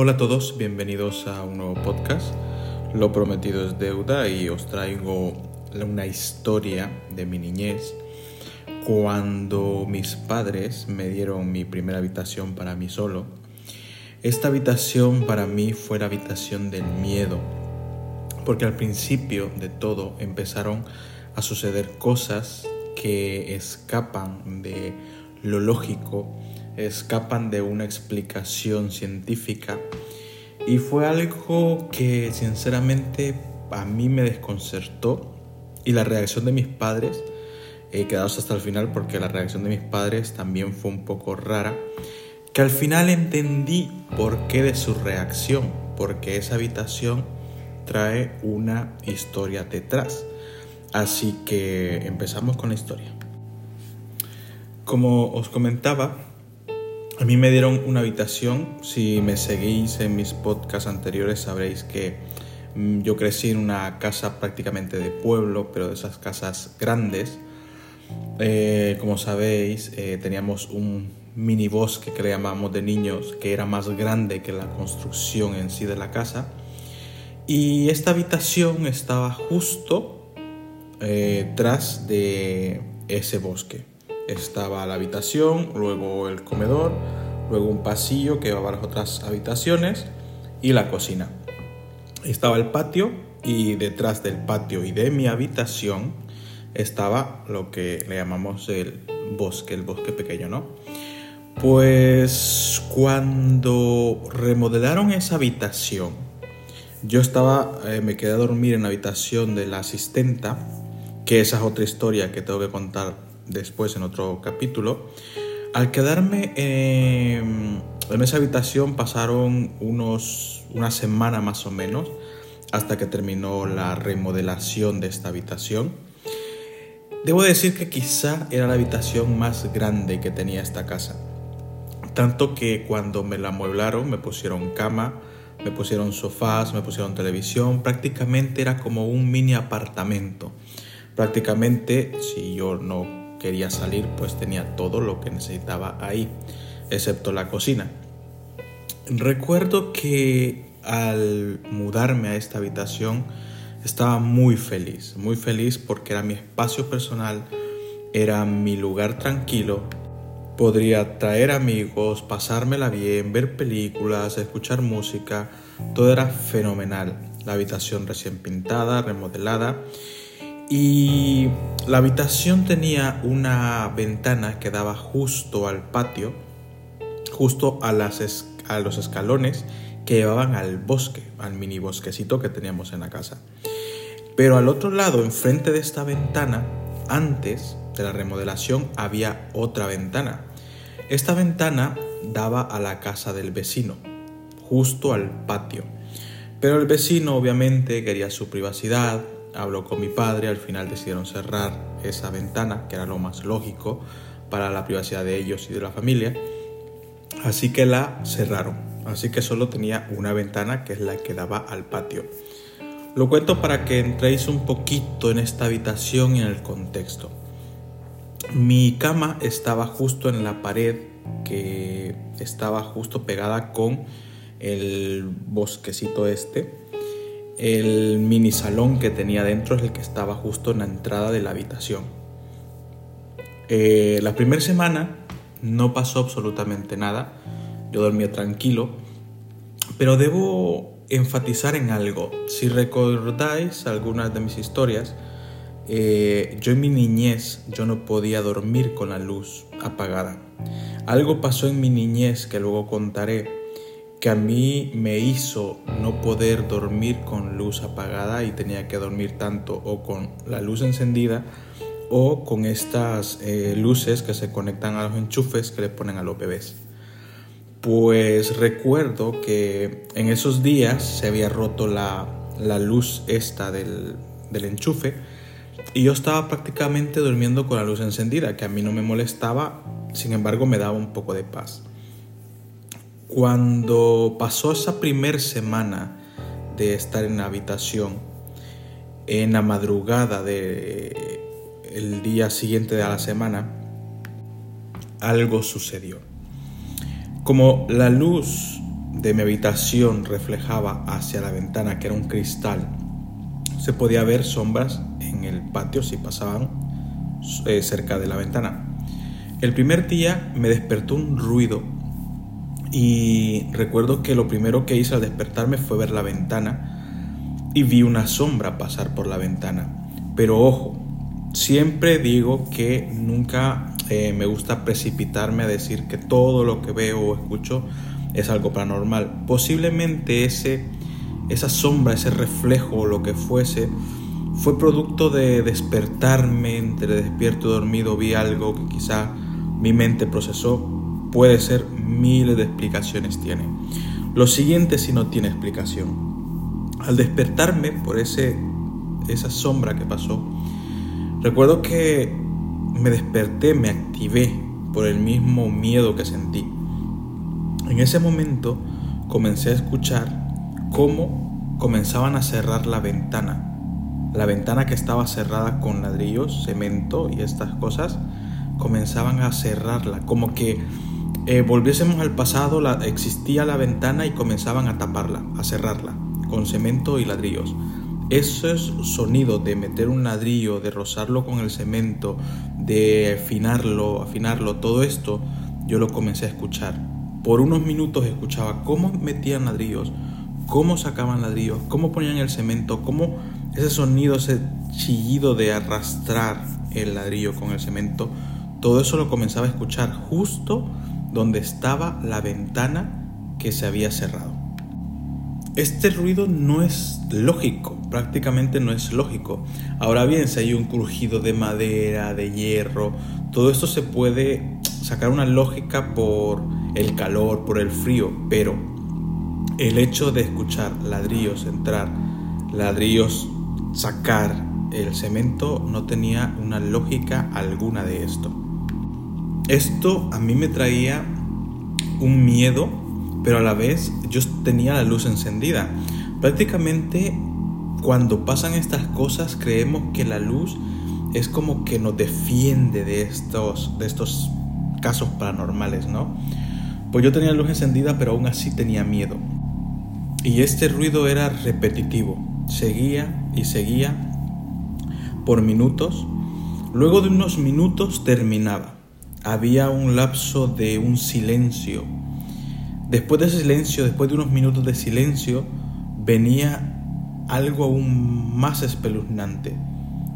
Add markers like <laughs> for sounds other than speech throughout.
Hola a todos, bienvenidos a un nuevo podcast. Lo prometido es deuda y os traigo una historia de mi niñez cuando mis padres me dieron mi primera habitación para mí solo. Esta habitación para mí fue la habitación del miedo, porque al principio de todo empezaron a suceder cosas que escapan de lo lógico, escapan de una explicación científica y fue algo que sinceramente a mí me desconcertó y la reacción de mis padres, he quedado hasta el final porque la reacción de mis padres también fue un poco rara, que al final entendí por qué de su reacción, porque esa habitación trae una historia detrás. Así que empezamos con la historia. Como os comentaba, a mí me dieron una habitación. Si me seguís en mis podcasts anteriores sabréis que mm, yo crecí en una casa prácticamente de pueblo, pero de esas casas grandes. Eh, como sabéis, eh, teníamos un mini bosque que le llamamos de niños, que era más grande que la construcción en sí de la casa. Y esta habitación estaba justo eh, tras de ese bosque estaba la habitación, luego el comedor, luego un pasillo que iba a las otras habitaciones y la cocina. Estaba el patio y detrás del patio y de mi habitación estaba lo que le llamamos el bosque, el bosque pequeño, ¿no? Pues cuando remodelaron esa habitación, yo estaba, eh, me quedé a dormir en la habitación de la asistenta, que esa es otra historia que tengo que contar después en otro capítulo. Al quedarme en esa habitación pasaron unos, una semana más o menos hasta que terminó la remodelación de esta habitación. Debo decir que quizá era la habitación más grande que tenía esta casa. Tanto que cuando me la amueblaron me pusieron cama, me pusieron sofás, me pusieron televisión, prácticamente era como un mini apartamento. Prácticamente, si yo no quería salir, pues tenía todo lo que necesitaba ahí, excepto la cocina. Recuerdo que al mudarme a esta habitación estaba muy feliz, muy feliz porque era mi espacio personal, era mi lugar tranquilo. Podría traer amigos, pasármela bien, ver películas, escuchar música, todo era fenomenal. La habitación recién pintada, remodelada y la habitación tenía una ventana que daba justo al patio, justo a, las a los escalones que llevaban al bosque, al mini bosquecito que teníamos en la casa. Pero al otro lado, enfrente de esta ventana, antes de la remodelación había otra ventana. Esta ventana daba a la casa del vecino, justo al patio. Pero el vecino obviamente quería su privacidad, habló con mi padre, al final decidieron cerrar esa ventana, que era lo más lógico para la privacidad de ellos y de la familia. Así que la cerraron. Así que solo tenía una ventana que es la que daba al patio. Lo cuento para que entréis un poquito en esta habitación y en el contexto. Mi cama estaba justo en la pared que estaba justo pegada con el bosquecito este el mini salón que tenía dentro es el que estaba justo en la entrada de la habitación. Eh, la primera semana no pasó absolutamente nada, yo dormía tranquilo, pero debo enfatizar en algo. Si recordáis algunas de mis historias, eh, yo en mi niñez yo no podía dormir con la luz apagada. Algo pasó en mi niñez que luego contaré que a mí me hizo no poder dormir con luz apagada y tenía que dormir tanto o con la luz encendida o con estas eh, luces que se conectan a los enchufes que le ponen a los bebés. Pues recuerdo que en esos días se había roto la, luz esta del, del enchufe y yo estaba prácticamente durmiendo con la luz encendida, que a mí no me molestaba, sin embargo me daba un poco de paz. Cuando pasó esa primera semana de estar en la habitación, en la madrugada del el día siguiente de la semana, algo sucedió. Como la luz de mi habitación reflejaba hacia la ventana, que era un cristal, se podía ver sombras en el patio si pasaban eh, cerca de la ventana. El primer día me despertó un ruido y recuerdo que lo primero que hice al despertarme fue ver la ventana y vi una sombra pasar por la ventana. Pero ojo, siempre digo que nunca eh, me gusta precipitarme a decir que todo lo que veo o escucho es algo paranormal. Posiblemente ese, esa sombra, ese reflejo o lo que fuese, fue producto de despertarme entre despierto y dormido, vi algo que quizá mi mente procesó. Puede ser, miles de explicaciones tiene. Lo siguiente si no tiene explicación. Al despertarme por ese, esa sombra que pasó, recuerdo que me desperté, me activé por el mismo miedo que sentí. En ese momento comencé a escuchar cómo comenzaban a cerrar la ventana. La ventana que estaba cerrada con ladrillos, cemento y estas cosas, comenzaban a cerrarla. Como que eh, volviésemos al pasado, existía la ventana y comenzaban a taparla, a cerrarla, con cemento y ladrillos. Esos sonidos de meter un ladrillo, de rozarlo con el cemento, de afinarlo, afinarlo, todo esto, yo lo comencé a escuchar por unos minutos escuchaba cómo metían ladrillos, cómo sacaban ladrillos, cómo ponían el cemento, cómo ese sonido, ese chillido de arrastrar el ladrillo con el cemento, todo eso lo comenzaba a escuchar justo donde estaba la ventana que se había cerrado. Este ruido no es lógico, prácticamente no es lógico. Ahora bien, si hay un crujido de madera, de hierro, todo esto se puede sacar una lógica por el calor, por el frío, pero el hecho de escuchar ladrillos entrar, ladrillos sacar el cemento no tenía una lógica alguna de esto. Esto a mí me traía un miedo, pero a la vez yo tenía la luz encendida. Prácticamente cuando pasan estas cosas creemos que la luz es como que nos defiende de estos, de estos casos paranormales, ¿no? Pues yo tenía la luz encendida, pero aún así tenía miedo. Y este ruido era repetitivo, seguía y seguía por minutos. Luego de unos minutos terminaba. Había un lapso de un silencio. Después de ese silencio, después de unos minutos de silencio, venía algo aún más espeluznante,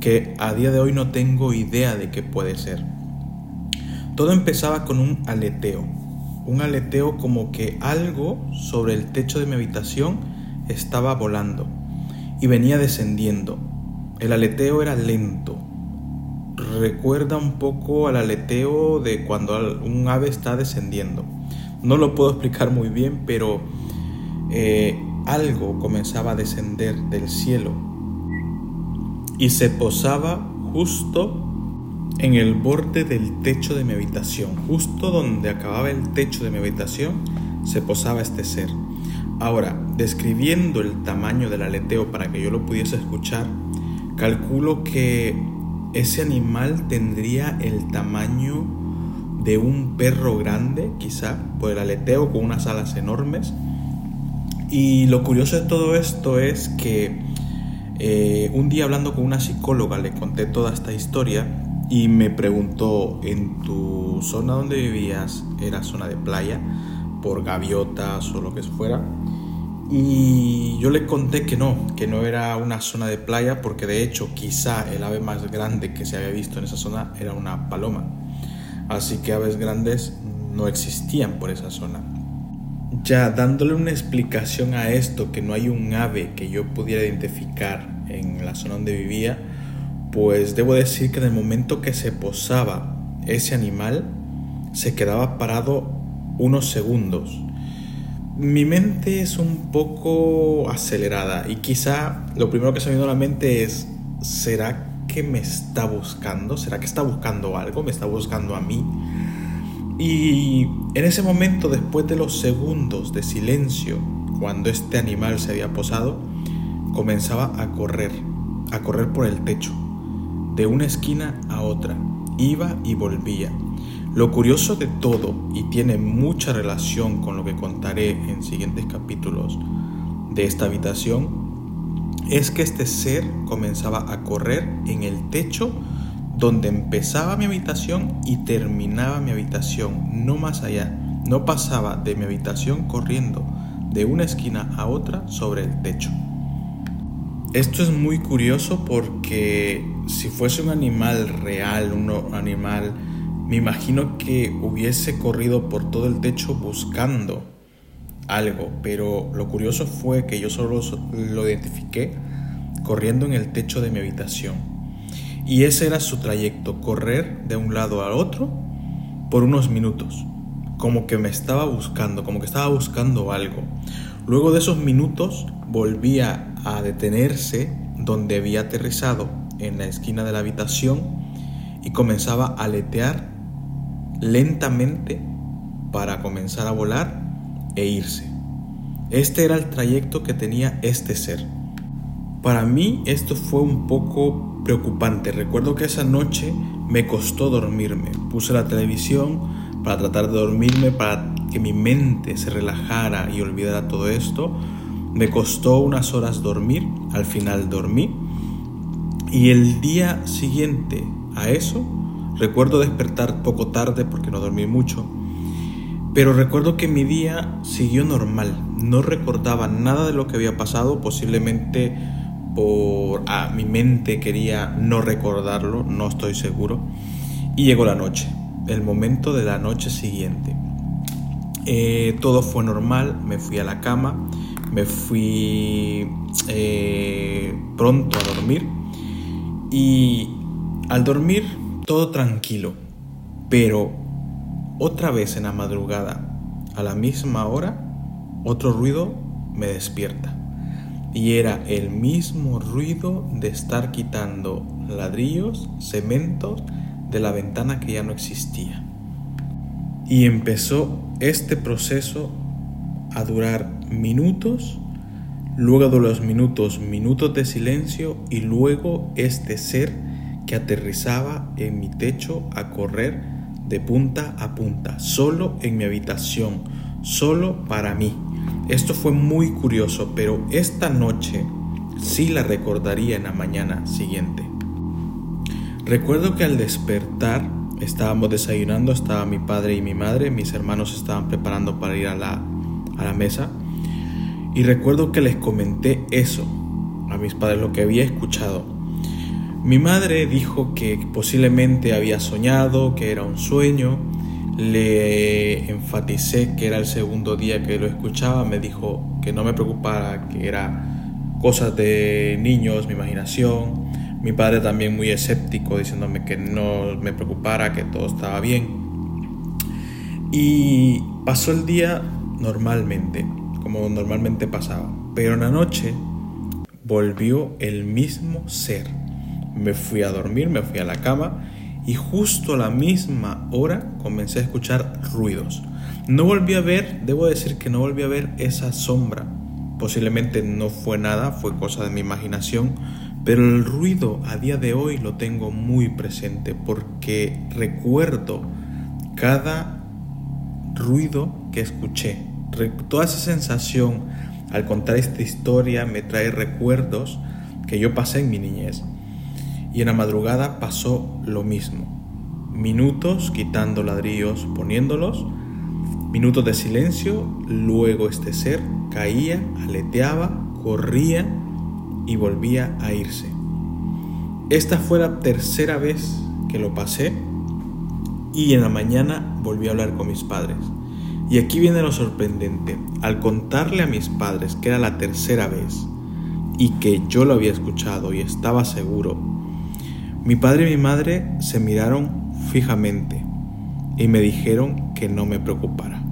que a día de hoy no tengo idea de qué puede ser. Todo empezaba con un aleteo, un aleteo como que algo sobre el techo de mi habitación estaba volando y venía descendiendo. El aleteo era lento. Recuerda un poco al aleteo de cuando un ave está descendiendo. No lo puedo <laughs> explicar muy bien, pero eh, algo comenzaba a descender del cielo y se posaba justo en el borde del techo de mi habitación, justo donde acababa el techo de mi habitación, se posaba este ser. Ahora, describiendo el tamaño del aleteo para que yo lo pudiese escuchar, calculo que ese animal tendría el tamaño de un perro grande, quizá, por el aleteo con unas alas enormes. Y lo curioso de todo esto es que eh, un día hablando con una psicóloga le conté toda esta historia y me preguntó, ¿en tu zona donde vivías era zona de playa? por gaviotas o lo que fuera. Y yo le conté que no, que no era una zona de playa porque de hecho quizá el ave más grande que se había visto en esa zona era una paloma. Así que aves grandes no existían por esa zona. Ya dándole una explicación a esto, que no hay un ave que yo pudiera identificar en la zona donde vivía, pues debo decir que en el momento que se posaba ese animal, se quedaba parado unos segundos. Mi mente es un poco acelerada y quizá lo primero que se me vino a la mente es, ¿será que me está buscando? ¿Será que está buscando algo? ¿Me está buscando a mí? Y en ese momento, después de los segundos de silencio, cuando este animal se había posado, comenzaba a correr, a correr por el techo de una esquina a otra, iba y volvía. Lo curioso de todo, y tiene mucha relación con lo que contaré en siguientes capítulos de esta habitación, es que este ser comenzaba a correr en el techo donde empezaba mi habitación y terminaba mi habitación, no más allá. No pasaba de mi habitación corriendo de una esquina a otra sobre el techo. Esto es muy curioso porque si fuese un animal real, un animal, me imagino que hubiese corrido por todo el techo buscando algo, pero lo curioso fue que yo solo lo identifiqué corriendo en el techo de mi habitación. Y ese era su trayecto, correr de un lado al otro por unos minutos, como que me estaba buscando, como que estaba buscando algo. Luego de esos minutos volvía a detenerse donde había aterrizado, en la esquina de la habitación, y comenzaba a aletear lentamente para comenzar a volar e irse. Este era el trayecto que tenía este ser. Para mí esto fue un poco preocupante. Recuerdo que esa noche me costó dormirme. Puse la televisión para tratar de dormirme, para que mi mente se relajara y olvidara todo esto. Me costó unas horas dormir, al final dormí. Y el día siguiente a eso, recuerdo despertar poco tarde porque no dormí mucho pero recuerdo que mi día siguió normal, no recordaba nada de lo que había pasado, posiblemente por ah, mi mente quería no recordarlo, no estoy seguro. Y llegó la noche, el momento de la noche siguiente. Eh, todo fue normal, me fui a la cama, me fui eh, pronto a dormir y al dormir todo tranquilo, pero otra vez en la madrugada, a la misma hora, otro ruido me despierta. Y era el mismo ruido de estar quitando ladrillos, cemento de la ventana que ya no existía. Y empezó este proceso a durar minutos, luego de los minutos, minutos de silencio y luego este ser que aterrizaba en mi techo a correr de punta a punta, solo en mi habitación, solo para mí. Esto fue muy curioso, pero esta noche sí la recordaría en la mañana siguiente. Recuerdo que al despertar estábamos desayunando, estaba mi padre y mi madre, mis hermanos estaban preparando para ir a la, a la mesa y recuerdo que les comenté eso a mis padres, lo que había escuchado. Mi madre dijo que posiblemente había soñado, que era un sueño. Le enfaticé que era el segundo día que lo escuchaba. Me dijo que no me preocupara, que era cosas de niños, mi imaginación. Mi padre también muy escéptico, diciéndome que no me preocupara, que todo estaba bien. Y pasó el día normalmente, como normalmente pasaba. Pero en la noche volvió el mismo ser me fui a dormir, me fui a la cama y justo a la misma hora comencé a escuchar ruidos. No volví a ver, debo decir que no volví a ver esa sombra. Posiblemente no fue nada, fue cosa de mi imaginación, pero el ruido a día de hoy lo tengo muy presente porque recuerdo cada ruido que escuché. Toda esa sensación al contar esta historia me trae recuerdos que yo pasé en mi niñez. Y en la madrugada pasó lo mismo. Minutos quitando ladrillos, poniéndolos. Minutos de silencio. Luego este ser caía, aleteaba, corría y volvía a irse. Esta fue la tercera vez que lo pasé y en la mañana volví a hablar con mis padres. Y aquí viene lo sorprendente. Al contarle a mis padres que era la tercera vez y que yo lo había escuchado y estaba seguro mi padre y mi madre se miraron fijamente y me dijeron que no me preocupara.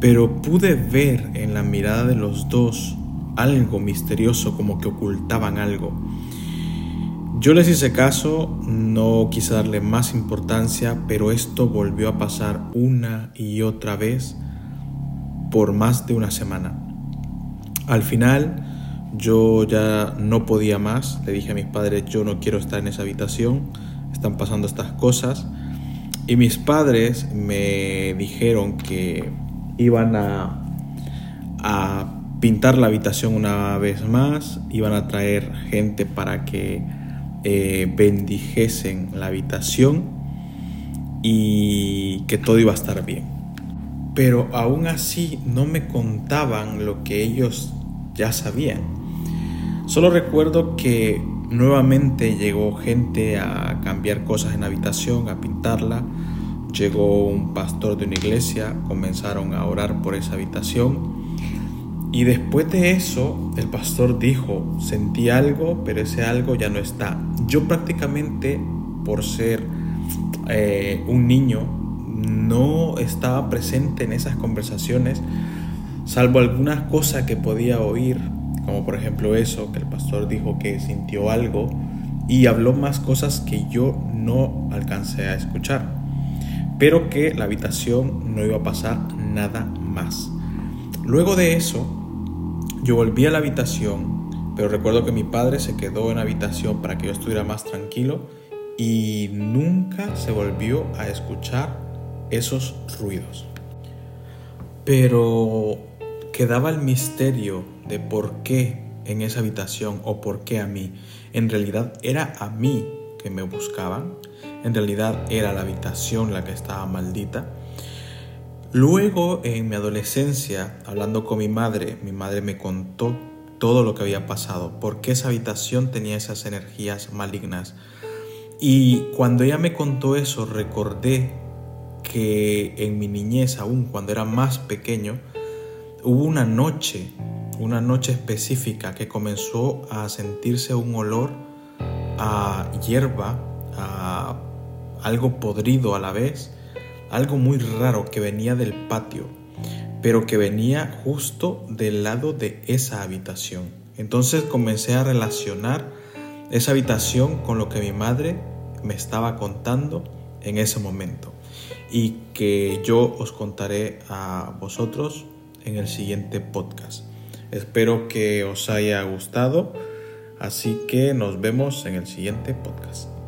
Pero pude ver en la mirada de los dos algo misterioso como que ocultaban algo. Yo les hice caso, no quise darle más importancia, pero esto volvió a pasar una y otra vez por más de una semana. Al final, yo ya no podía más, le dije a mis padres, yo no quiero estar en esa habitación, están pasando estas cosas. Y mis padres me dijeron que iban a, pintar la habitación una vez más, iban a traer gente para que eh, bendijesen la habitación y que todo iba a estar bien. Pero aún así no me contaban lo que ellos ya sabían. Solo recuerdo que nuevamente llegó gente a cambiar cosas en la habitación, a pintarla. Llegó un pastor de una iglesia, comenzaron a orar por esa habitación y después de eso, el pastor dijo, sentí algo, pero ese algo ya no está. Yo prácticamente, por ser eh, un niño, no estaba presente en esas conversaciones, salvo algunas cosas que podía oír, como por ejemplo eso, que el pastor dijo que sintió algo y habló más cosas que yo no alcancé a escuchar, pero que la habitación no iba a pasar nada más. Luego de eso, yo volví a la habitación, pero recuerdo que mi padre se quedó en la habitación para que yo estuviera más tranquilo y nunca se volvió a escuchar esos ruidos. Pero quedaba el misterio de por qué en esa habitación o por qué a mí. En realidad era a mí que me buscaban. En realidad era la habitación la que estaba maldita. Luego, en mi adolescencia, hablando con mi madre, mi madre me contó todo lo que había pasado, por qué esa habitación tenía esas energías malignas. Y cuando ella me contó eso, recordé que en mi niñez, aún cuando era más pequeño, hubo una noche, una noche específica que comenzó a sentirse un olor a hierba, a algo podrido a la vez, algo muy raro que venía del patio, pero que venía justo del lado de esa habitación. Entonces comencé a relacionar esa habitación con lo que mi madre me estaba contando en ese momento y que yo os contaré a vosotros en el siguiente podcast. Espero que os haya gustado, así que nos vemos en el siguiente podcast.